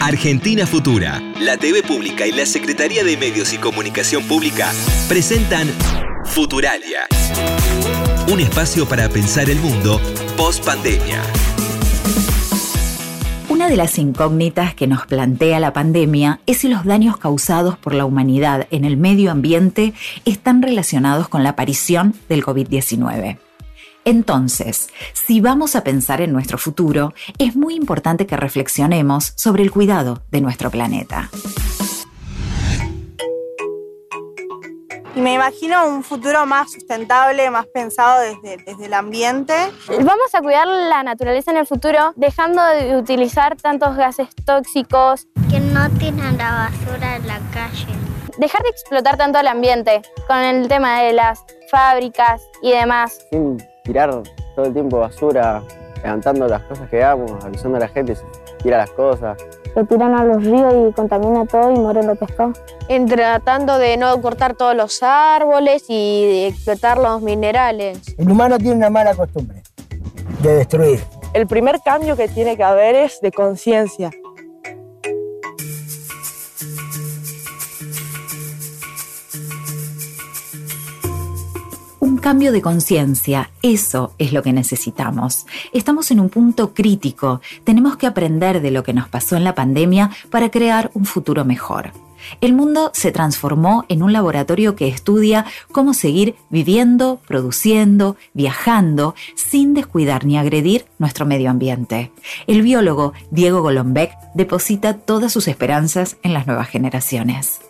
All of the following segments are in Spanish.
Argentina Futura, la TV Pública y la Secretaría de Medios y Comunicación Pública presentan Futuralia. Un espacio para pensar el mundo post pandemia. Una de las incógnitas que nos plantea la pandemia es si los daños causados por la humanidad en el medio ambiente están relacionados con la aparición del COVID-19. Entonces, si vamos a pensar en nuestro futuro, es muy importante que reflexionemos sobre el cuidado de nuestro planeta. Y me imagino un futuro más sustentable, más pensado desde, desde el ambiente. Vamos a cuidar la naturaleza en el futuro, dejando de utilizar tantos gases tóxicos. Que no tienen la basura en la calle. Dejar de explotar tanto el ambiente con el tema de las fábricas y demás. Sin tirar todo el tiempo basura, levantando las cosas que hagamos, avisando a la gente si tira las cosas. Que tiran a los ríos y contamina todo y mueren los pescados. En tratando de no cortar todos los árboles y de explotar los minerales. El humano tiene una mala costumbre de destruir. El primer cambio que tiene que haber es de conciencia. Cambio de conciencia, eso es lo que necesitamos. Estamos en un punto crítico, tenemos que aprender de lo que nos pasó en la pandemia para crear un futuro mejor. El mundo se transformó en un laboratorio que estudia cómo seguir viviendo, produciendo, viajando, sin descuidar ni agredir nuestro medio ambiente. El biólogo Diego Golombek deposita todas sus esperanzas en las nuevas generaciones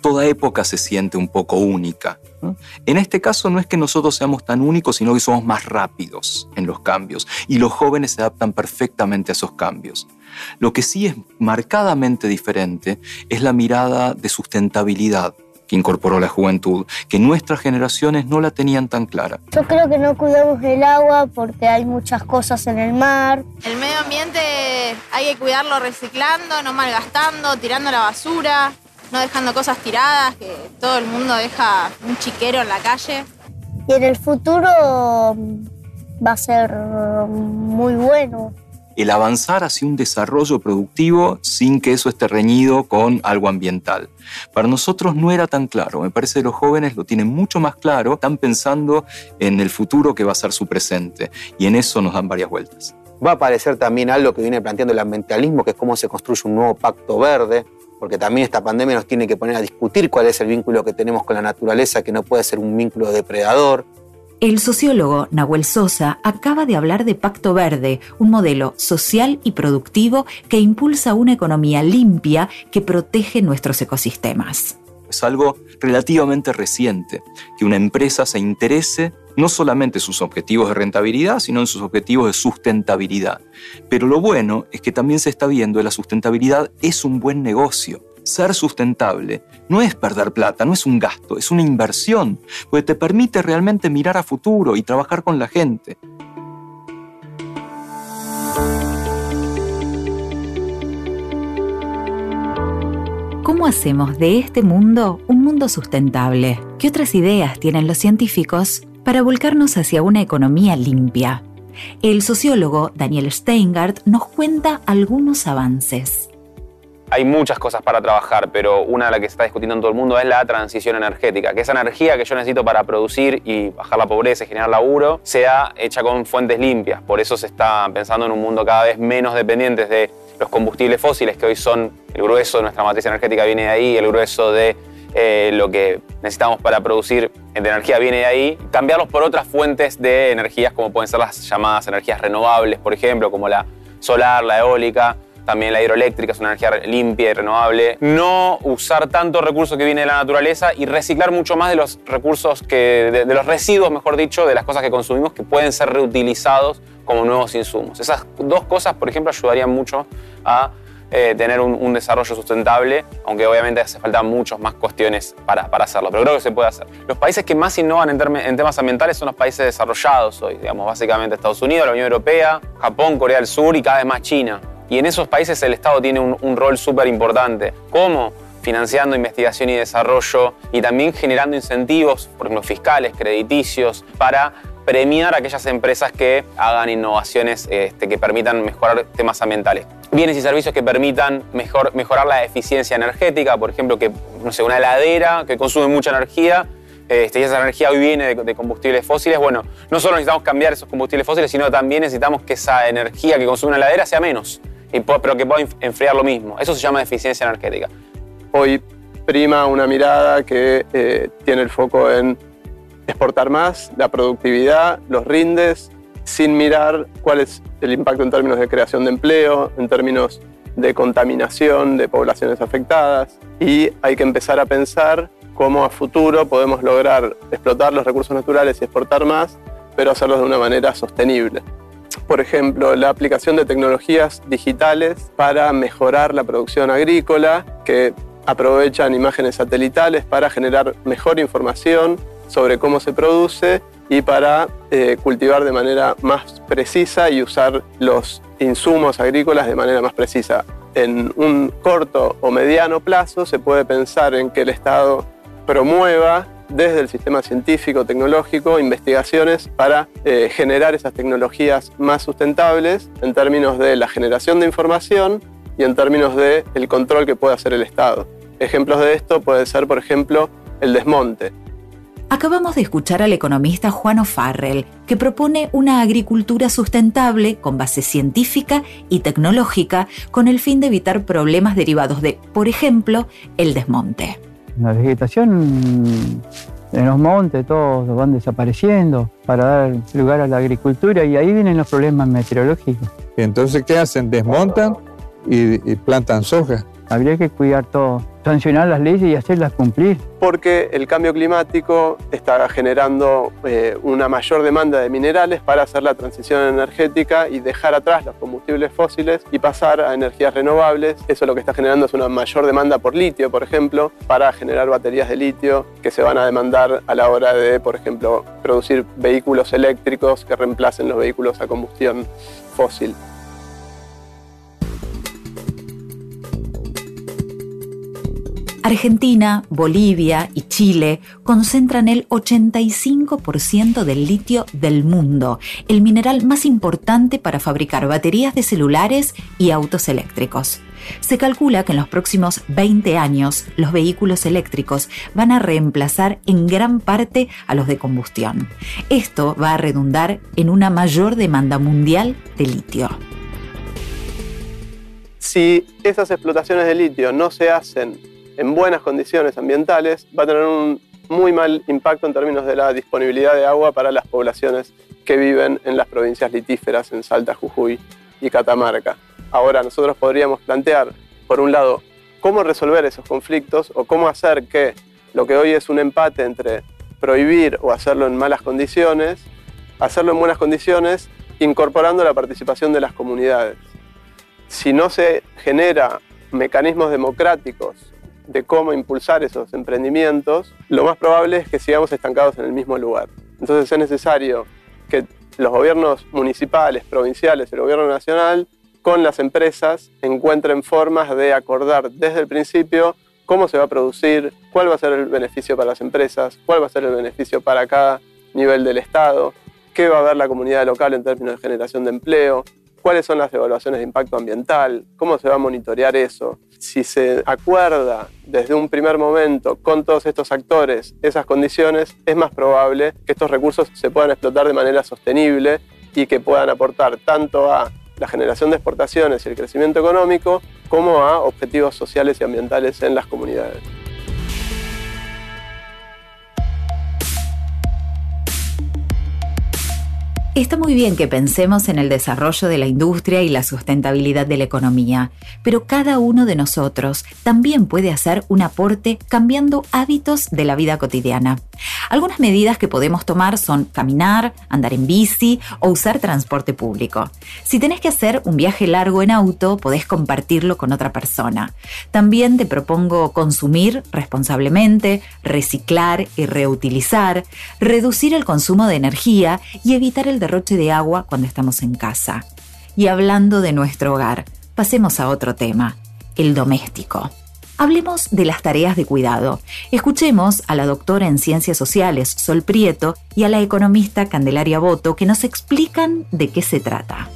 toda época se siente un poco única. En este caso no es que nosotros seamos tan únicos, sino que somos más rápidos en los cambios y los jóvenes se adaptan perfectamente a esos cambios. Lo que sí es marcadamente diferente es la mirada de sustentabilidad que incorporó la juventud, que nuestras generaciones no la tenían tan clara. Yo creo que no cuidamos el agua porque hay muchas cosas en el mar. El medio ambiente hay que cuidarlo reciclando, no malgastando, tirando la basura no dejando cosas tiradas, que todo el mundo deja un chiquero en la calle. Y en el futuro mm, va a ser muy bueno. El avanzar hacia un desarrollo productivo sin que eso esté reñido con algo ambiental. Para nosotros no era tan claro. Me parece que los jóvenes lo tienen mucho más claro. Están pensando en el futuro que va a ser su presente. Y en eso nos dan varias vueltas. Va a aparecer también algo que viene planteando el ambientalismo, que es cómo se construye un nuevo pacto verde, porque también esta pandemia nos tiene que poner a discutir cuál es el vínculo que tenemos con la naturaleza, que no puede ser un vínculo depredador. El sociólogo Nahuel Sosa acaba de hablar de Pacto Verde, un modelo social y productivo que impulsa una economía limpia que protege nuestros ecosistemas. Es algo relativamente reciente, que una empresa se interese no solamente en sus objetivos de rentabilidad, sino en sus objetivos de sustentabilidad. Pero lo bueno es que también se está viendo que la sustentabilidad es un buen negocio. Ser sustentable no es perder plata, no es un gasto, es una inversión, porque te permite realmente mirar a futuro y trabajar con la gente. ¿Cómo hacemos de este mundo un mundo sustentable? ¿Qué otras ideas tienen los científicos para volcarnos hacia una economía limpia? El sociólogo Daniel Steingart nos cuenta algunos avances. Hay muchas cosas para trabajar, pero una de las que se está discutiendo en todo el mundo es la transición energética, que esa energía que yo necesito para producir y bajar la pobreza y generar laburo sea hecha con fuentes limpias. Por eso se está pensando en un mundo cada vez menos dependientes de los combustibles fósiles, que hoy son el grueso de nuestra matriz energética viene de ahí, el grueso de eh, lo que necesitamos para producir energía viene de ahí, cambiarlos por otras fuentes de energías como pueden ser las llamadas energías renovables, por ejemplo, como la solar, la eólica, también la hidroeléctrica es una energía limpia y renovable. No usar tanto recurso que viene de la naturaleza y reciclar mucho más de los recursos que, de, de los residuos, mejor dicho, de las cosas que consumimos que pueden ser reutilizados como nuevos insumos. Esas dos cosas, por ejemplo, ayudarían mucho a eh, tener un, desarrollo sustentable, aunque obviamente hace falta muchas más cuestiones para, para, hacerlo, pero creo que se puede hacer. Los países que más innovan en, en, temas ambientales son los países desarrollados hoy, digamos, básicamente Estados Unidos, la Unión Europea, Japón, Corea del Sur y cada vez más China. Y en esos países el Estado tiene un, un rol súper importante. ¿Cómo? financiando investigación y desarrollo y también generando incentivos, por ejemplo, fiscales, crediticios, para premiar a aquellas empresas que hagan innovaciones este, que permitan mejorar temas ambientales. Bienes y servicios que permitan mejor, mejorar la eficiencia energética, por ejemplo, que no sé, una heladera que consume mucha energía este, y esa energía hoy viene de, combustibles fósiles, bueno, no solo necesitamos cambiar esos combustibles fósiles, sino también necesitamos que esa energía que consume una heladera sea menos, pero que pueda enfriar lo mismo. Eso se llama eficiencia energética. Hoy prima una mirada que eh, tiene el foco en exportar más, la productividad, los rindes, sin mirar cuál es el impacto en términos de creación de empleo, en términos de contaminación de poblaciones afectadas. Y hay que empezar a pensar cómo a futuro podemos lograr explotar los recursos naturales y exportar más, pero hacerlo de una manera sostenible. Por ejemplo, la aplicación de tecnologías digitales para mejorar la producción agrícola, que aprovechan imágenes satelitales para generar mejor información sobre cómo se produce y para eh, cultivar de manera más precisa y usar los insumos agrícolas de manera más precisa. En un corto o mediano plazo se puede pensar en que el Estado promueva desde el sistema científico, tecnológico, investigaciones para eh, generar esas tecnologías más sustentables en términos de la generación de información y en términos del el control que puede hacer el Estado. Ejemplos de esto puede ser, por ejemplo, el desmonte. Acabamos de escuchar al economista Juan O'Farrell, que propone una agricultura sustentable con base científica y tecnológica con el fin de evitar problemas derivados de, por ejemplo, el desmonte. La vegetación en los montes, todos van desapareciendo para dar lugar a la agricultura y ahí vienen los problemas meteorológicos. entonces, ¿qué hacen? Desmontan y, plantan soja. Habría que cuidar todo, sancionar las leyes y hacerlas cumplir. Porque el cambio climático está generando eh, una mayor demanda de minerales para hacer la transición energética y dejar atrás los combustibles fósiles y pasar a energías renovables. Eso lo que está generando es una mayor demanda por litio, por ejemplo, para generar baterías de litio que se van a demandar a la hora de, por ejemplo, producir vehículos eléctricos que reemplacen los vehículos a combustión fósil. Argentina, Bolivia y Chile concentran el 85% del litio del mundo, el mineral más importante para fabricar baterías de celulares y autos eléctricos. Se calcula que en los próximos 20 años los vehículos eléctricos van a reemplazar en gran parte a los de combustión. Esto va a redundar en una mayor demanda mundial de litio. Si esas explotaciones de litio no se hacen en buenas condiciones ambientales, va a tener un muy mal impacto en términos de la disponibilidad de agua para las poblaciones que viven en las provincias litíferas, en Salta, Jujuy y Catamarca. Ahora nosotros podríamos plantear, por un lado, cómo resolver esos conflictos o cómo hacer que lo que hoy es un empate entre prohibir o hacerlo en malas condiciones, hacerlo en buenas condiciones incorporando la participación de las comunidades. Si no se genera mecanismos democráticos de cómo impulsar esos emprendimientos, lo más probable es que sigamos estancados en el mismo lugar. Entonces es necesario que los gobiernos municipales, provinciales, el gobierno nacional, con las empresas encuentren formas de acordar desde el principio cómo se va a producir, cuál va a ser el beneficio para las empresas, cuál va a ser el beneficio para cada nivel del Estado, qué va a ver la comunidad local en términos de generación de empleo, cuáles son las evaluaciones de impacto ambiental, cómo se va a monitorear eso. Si se acuerda desde un primer momento con todos estos actores esas condiciones, es más probable que estos recursos se puedan explotar de manera sostenible y que puedan aportar tanto a la generación de exportaciones y el crecimiento económico, como a objetivos sociales y ambientales en las comunidades. Está muy bien que pensemos en el desarrollo de la industria y la sustentabilidad de la economía, pero cada uno de nosotros también puede hacer un aporte cambiando hábitos de la vida cotidiana. Algunas medidas que podemos tomar son caminar, andar en bici o usar transporte público. Si tenés que hacer un viaje largo en auto, podés compartirlo con otra persona. También te propongo consumir responsablemente, reciclar y reutilizar, reducir el consumo de energía y evitar el derroche de agua cuando estamos en casa. Y hablando de nuestro hogar, pasemos a otro tema, el doméstico. Hablemos de las tareas de cuidado. Escuchemos a la doctora en Ciencias Sociales, Sol Prieto, y a la economista Candelaria Boto, que nos explican de qué se trata.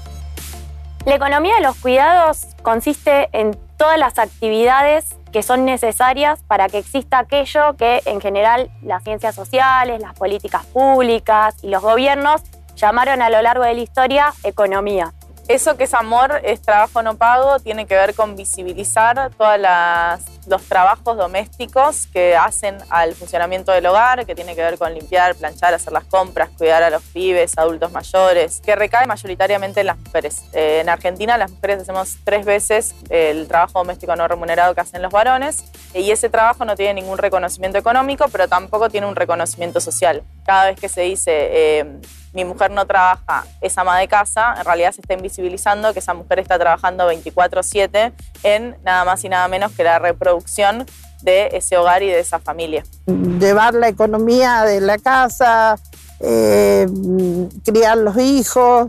La economía de los cuidados consiste en todas las actividades que son necesarias para que exista aquello que en general las ciencias sociales, las políticas públicas y los gobiernos llamaron a lo largo de la historia economía. Eso que es amor, es trabajo no pago, tiene que ver con visibilizar todos los trabajos domésticos que hacen al funcionamiento del hogar, que tiene que ver con limpiar, planchar, hacer las compras, cuidar a los pibes, adultos mayores, que recae mayoritariamente en las mujeres. Eh, en Argentina las mujeres hacemos tres veces el trabajo doméstico no remunerado que hacen los varones y ese trabajo no tiene ningún reconocimiento económico, pero tampoco tiene un reconocimiento social. Cada vez que se dice... Eh, mi mujer no trabaja, es ama de casa, en realidad se está invisibilizando que esa mujer está trabajando 24/7 en nada más y nada menos que la reproducción de ese hogar y de esa familia. Llevar la economía de la casa, eh, criar los hijos,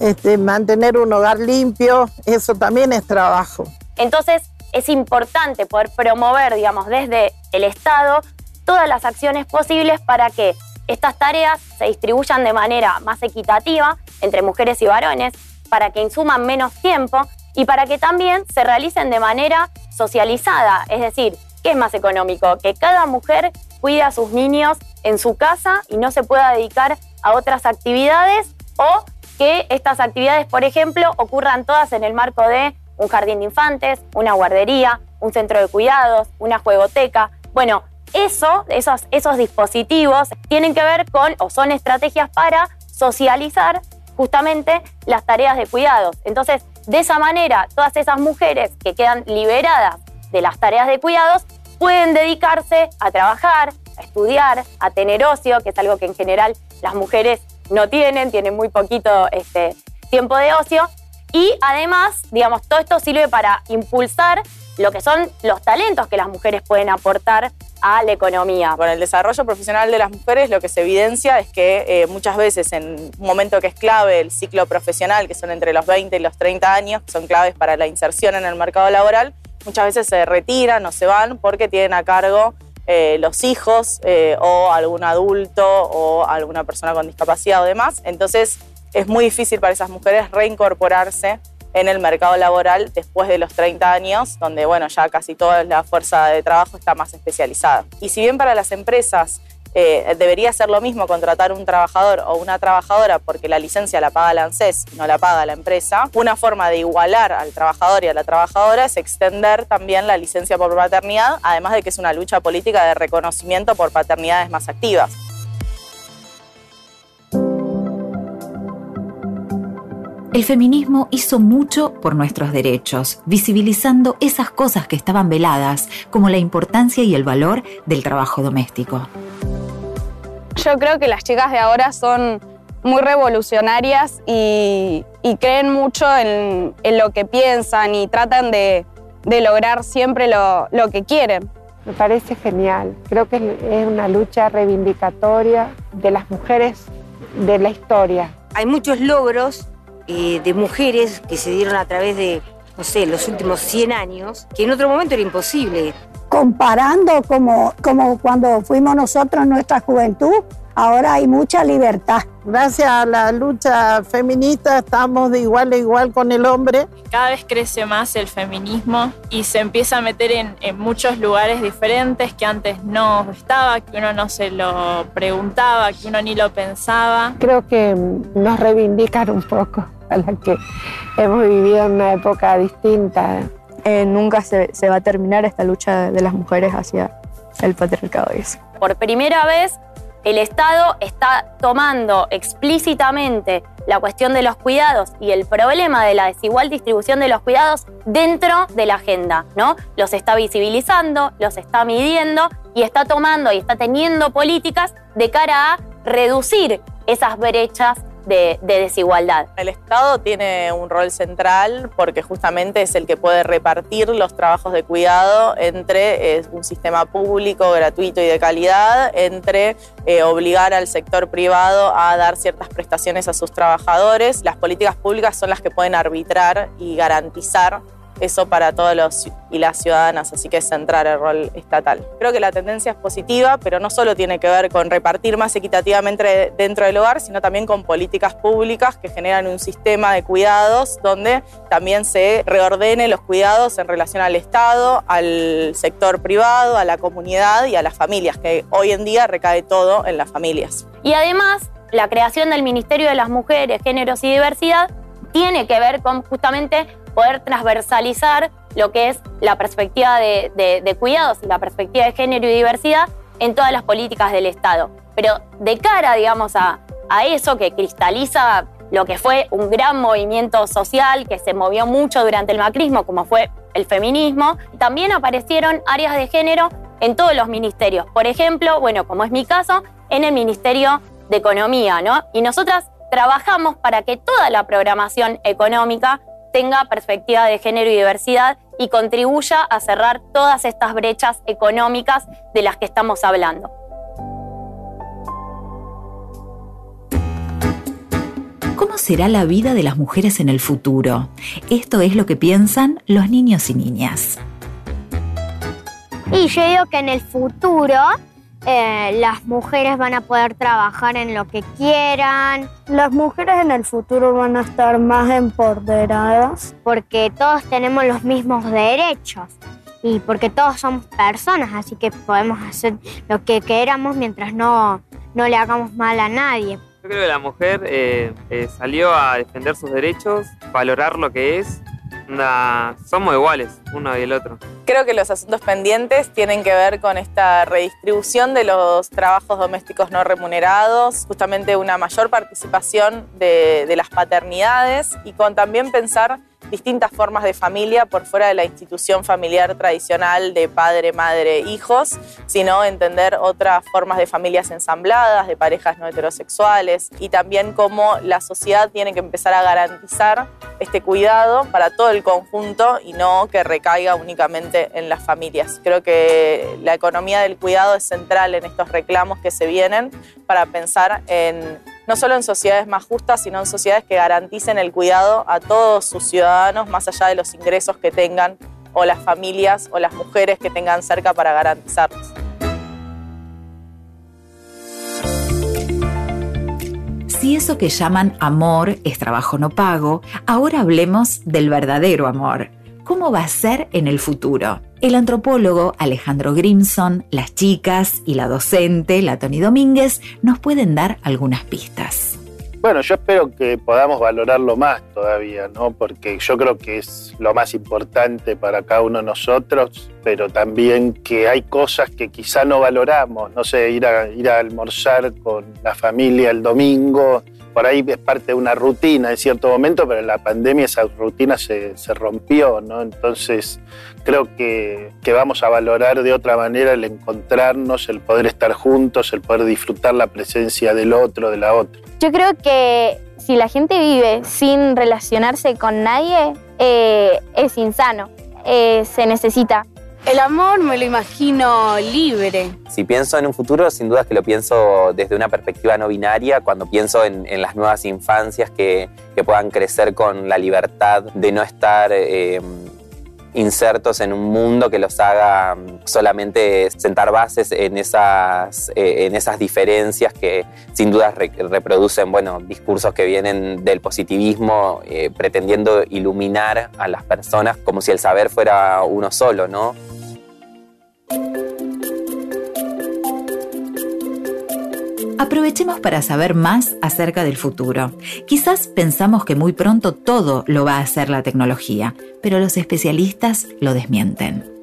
este, mantener un hogar limpio, eso también es trabajo. Entonces es importante poder promover, digamos, desde el Estado todas las acciones posibles para que estas tareas se distribuyan de manera más equitativa entre mujeres y varones para que insuman menos tiempo y para que también se realicen de manera socializada, es decir, ¿qué es más económico? Que cada mujer cuide a sus niños en su casa y no se pueda dedicar a otras actividades o que estas actividades, por ejemplo, ocurran todas en el marco de un jardín de infantes, una guardería, un centro de cuidados, una juegoteca. Bueno, eso, esos, esos dispositivos tienen que ver con o son estrategias para socializar justamente las tareas de cuidados. Entonces, de esa manera, todas esas mujeres que quedan liberadas de las tareas de cuidados pueden dedicarse a trabajar, a estudiar, a tener ocio, que es algo que en general las mujeres no tienen, tienen muy poquito este, tiempo de ocio. Y además, digamos, todo esto sirve para impulsar lo que son los talentos que las mujeres pueden aportar a la economía. Con el desarrollo profesional de las mujeres lo que se evidencia es que eh, muchas veces en un momento que es clave el ciclo profesional, que son entre los 20 y los 30 años, que son claves para la inserción en el mercado laboral, muchas veces se retiran o se van porque tienen a cargo eh, los hijos eh, o algún adulto o alguna persona con discapacidad o demás. Entonces es muy difícil para esas mujeres reincorporarse en el mercado laboral después de los 30 años, donde bueno, ya casi toda la fuerza de trabajo está más especializada. Y si bien para las empresas eh, debería ser lo mismo contratar un trabajador o una trabajadora porque la licencia la paga la ANSES no la paga la empresa, una forma de igualar al trabajador y a la trabajadora es extender también la licencia por paternidad, además de que es una lucha política de reconocimiento por paternidades más activas. El feminismo hizo mucho por nuestros derechos, visibilizando esas cosas que estaban veladas, como la importancia y el valor del trabajo doméstico. Yo creo que las chicas de ahora son muy revolucionarias y, creen mucho en, lo que piensan y tratan de, lograr siempre lo, lo que quieren. Me parece genial. Creo que es una lucha reivindicatoria de las mujeres de la historia. Hay muchos logros eh, de mujeres que se dieron a través de, no sé, los últimos 100 años, que en otro momento era imposible. Comparando como, como cuando fuimos nosotros en nuestra juventud, ahora hay mucha libertad. Gracias a la lucha feminista estamos de igual a igual con el hombre. Cada vez crece más el feminismo y se empieza a meter en, en muchos lugares diferentes que antes no estaba, que uno no se lo preguntaba, que uno ni lo pensaba. Creo que nos reivindican un poco a la que hemos vivido en una época distinta. Eh, nunca se, se, va a terminar esta lucha de las mujeres hacia el patriarcado. Eso. Por primera vez, el Estado está tomando explícitamente la cuestión de los cuidados y el problema de la desigual distribución de los cuidados dentro de la agenda, ¿no? Los está visibilizando, los está midiendo y está tomando y está teniendo políticas de cara a reducir esas brechas de, desigualdad. El Estado tiene un rol central porque justamente es el que puede repartir los trabajos de cuidado entre un sistema público, gratuito y de calidad, entre eh, obligar al sector privado a dar ciertas prestaciones a sus trabajadores. Las políticas públicas son las que pueden arbitrar y garantizar eso para todos los y las ciudadanas, así que es centrar el rol estatal. Creo que la tendencia es positiva, pero no solo tiene que ver con repartir más equitativamente dentro del hogar, sino también con políticas públicas que generan un sistema de cuidados donde también se reordene los cuidados en relación al Estado, al sector privado, a la comunidad y a las familias, que hoy en día recae todo en las familias. Y además, la creación del Ministerio de las Mujeres, Géneros y Diversidad tiene que ver con justamente poder transversalizar lo que es la perspectiva de, cuidados y la perspectiva de género y diversidad en todas las políticas del Estado. Pero de cara, digamos, a, a eso que cristaliza lo que fue un gran movimiento social que se movió mucho durante el macrismo, como fue el feminismo, también aparecieron áreas de género en todos los ministerios. Por ejemplo, bueno, como es mi caso, en el Ministerio de Economía, ¿no? Y nosotras trabajamos para que toda la programación económica tenga perspectiva de género y diversidad y contribuya a cerrar todas estas brechas económicas de las que estamos hablando. ¿Cómo será la vida de las mujeres en el futuro? Esto es lo que piensan los niños y niñas. Y yo digo que en el futuro eh, las mujeres van a poder trabajar en lo que quieran. Las mujeres en el futuro van a estar más empoderadas. Porque todos tenemos los mismos derechos y porque todos somos personas, así que podemos hacer lo que queramos mientras no, no le hagamos mal a nadie. Yo creo que la mujer eh, eh, salió a defender sus derechos, valorar lo que es somos iguales uno y el otro. Creo que los asuntos pendientes tienen que ver con esta redistribución de los trabajos domésticos no remunerados, justamente una mayor participación de, de las paternidades y con también pensar distintas formas de familia por fuera de la institución familiar tradicional de padre, madre, hijos, sino entender otras formas de familias ensambladas, de parejas no heterosexuales y también cómo la sociedad tiene que empezar a garantizar este cuidado para todo el conjunto y no que recaiga únicamente en las familias. Creo que la economía del cuidado es central en estos reclamos que se vienen para pensar en no solo en sociedades más justas, sino en sociedades que garanticen el cuidado a todos sus ciudadanos, más allá de los ingresos que tengan o las familias o las mujeres que tengan cerca para garantizarlos. Si eso que llaman amor es trabajo no pago, ahora hablemos del verdadero amor. ¿Cómo va a ser en el futuro? El antropólogo Alejandro Grimson, las chicas y la docente, la Tony Domínguez, nos pueden dar algunas pistas. Bueno, yo espero que podamos valorarlo más todavía, ¿no? Porque yo creo que es lo más importante para cada uno de nosotros, pero también que hay cosas que quizá no valoramos, no sé, ir a, ir a almorzar con la familia el domingo por ahí es parte de una rutina en cierto momento, pero en la pandemia esa rutina se, rompió, ¿no? Entonces creo que, que, vamos a valorar de otra manera el encontrarnos, el poder estar juntos, el poder disfrutar la presencia del otro, de la otra. Yo creo que si la gente vive sin relacionarse con nadie, eh, es insano. Eh, se necesita el amor me lo imagino libre. Si pienso en un futuro, sin duda que lo pienso desde una perspectiva no binaria, cuando pienso en, las nuevas infancias que, puedan crecer con la libertad de no estar... Eh, insertos en un mundo que los haga solamente sentar bases en esas, eh, en esas diferencias que sin duda reproducen bueno, discursos que vienen del positivismo eh, pretendiendo iluminar a las personas como si el saber fuera uno solo, ¿no? Aprovechemos para saber más acerca del futuro. Quizás pensamos que muy pronto todo lo va a hacer la tecnología, pero los especialistas lo desmienten.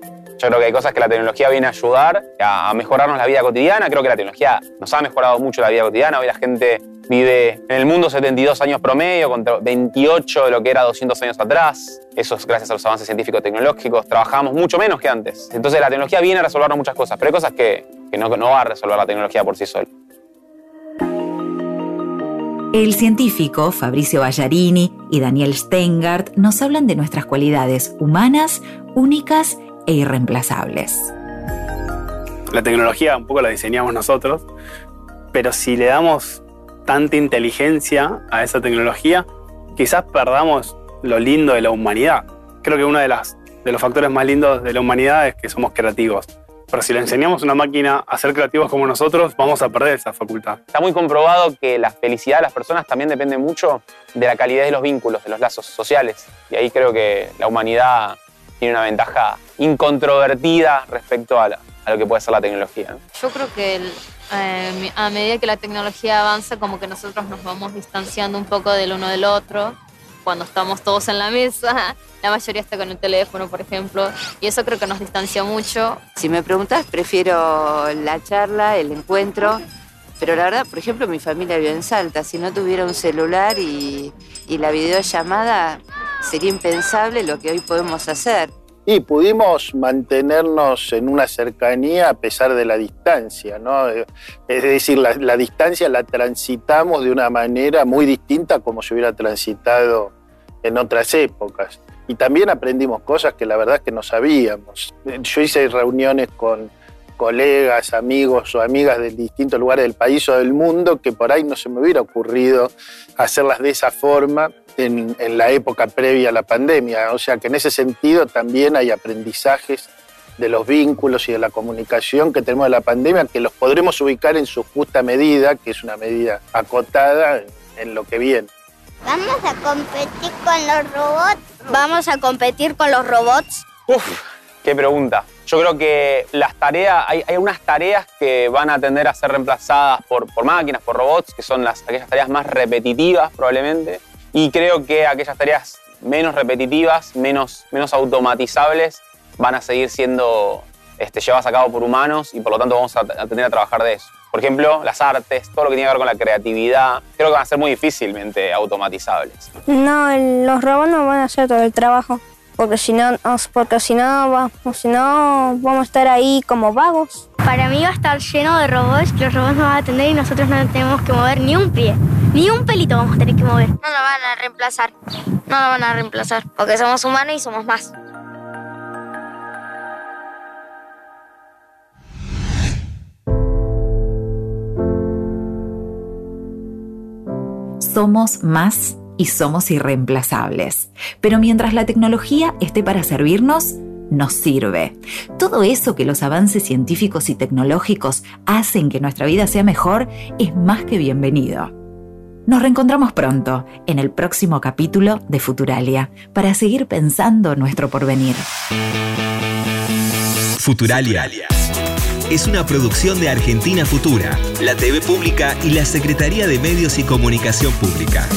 Yo creo que hay cosas que la tecnología viene a ayudar a mejorarnos la vida cotidiana. Creo que la tecnología nos ha mejorado mucho la vida cotidiana. Hoy la gente vive en el mundo 72 años promedio contra 28 de lo que era 200 años atrás. Eso es gracias a los avances científicos tecnológicos. Trabajamos mucho menos que antes. Entonces la tecnología viene a resolvernos muchas cosas, pero hay cosas que, no, no va a resolver la tecnología por sí sola. El científico Fabricio Ballarini y Daniel Steingart nos hablan de nuestras cualidades humanas, únicas e irreemplazables. La tecnología un poco la diseñamos nosotros, pero si le damos tanta inteligencia a esa tecnología, quizás perdamos lo lindo de la humanidad. creo que uno de, las, de los factores más lindos de la humanidad es que somos creativos. Pero si le enseñamos a una máquina a ser creativos como nosotros, vamos a perder esa facultad. Está muy comprobado que la felicidad de las personas también depende mucho de la calidad de los vínculos, de los lazos sociales. Y ahí creo que la humanidad tiene una ventaja incontrovertida respecto a, lo que puede ser la tecnología. Yo creo que eh, a medida que la tecnología avanza, como que nosotros nos vamos distanciando un poco del uno del otro. Cuando estamos todos en la mesa, la mayoría está con el teléfono, por ejemplo, y eso creo que nos distancia mucho. Si me preguntas, prefiero la charla, el encuentro, pero la verdad, por ejemplo, mi familia vive en Salta. Si no tuviera un celular y, y la videollamada, sería impensable lo que hoy podemos hacer. Y pudimos mantenernos en una cercanía a pesar de la distancia, ¿no? Es decir, la, distancia la transitamos de una manera muy distinta como se hubiera transitado en otras épocas. Y también aprendimos cosas que la verdad es que no sabíamos. Yo hice reuniones con colegas, amigos o amigas de distintos lugares del país o del mundo que por ahí no se me hubiera ocurrido hacerlas de esa forma en, la época previa a la pandemia. O sea que en ese sentido también hay aprendizajes de los vínculos y de la comunicación que tenemos de la pandemia que los podremos ubicar en su justa medida, que es una medida acotada en lo que viene. ¿Vamos a competir con los robots? ¿Vamos a competir con los robots? Uf, qué pregunta. Yo creo que las tareas, hay, hay unas tareas que van a tender a ser reemplazadas por, por máquinas, por robots, que son las, aquellas tareas más repetitivas probablemente. Y creo que aquellas tareas menos repetitivas, menos, menos automatizables, van a seguir siendo este, llevadas a cabo por humanos y por lo tanto vamos a, tener a trabajar de eso. Por ejemplo, las artes, todo lo que tiene que ver con la creatividad, creo que van a ser muy difícilmente automatizables. No, los robots no van a hacer todo el trabajo, porque si no, porque si no, si no vamos a estar ahí como vagos. Para mí va a estar lleno de robots, que los robots nos van a atender y nosotros no tenemos que mover ni un pie. Ni un pelito vamos a tener que mover. No lo van a reemplazar. No lo van a reemplazar. Porque somos humanos y somos más. Somos más y somos irreemplazables. Pero mientras la tecnología esté para servirnos, nos sirve. Todo eso que los avances científicos y tecnológicos hacen que nuestra vida sea mejor es más que bienvenido. Nos reencontramos pronto en el próximo capítulo de Futuralia para seguir pensando nuestro porvenir. Futuralia es una producción de Argentina Futura, la TV Pública y la Secretaría de Medios y Comunicación Pública.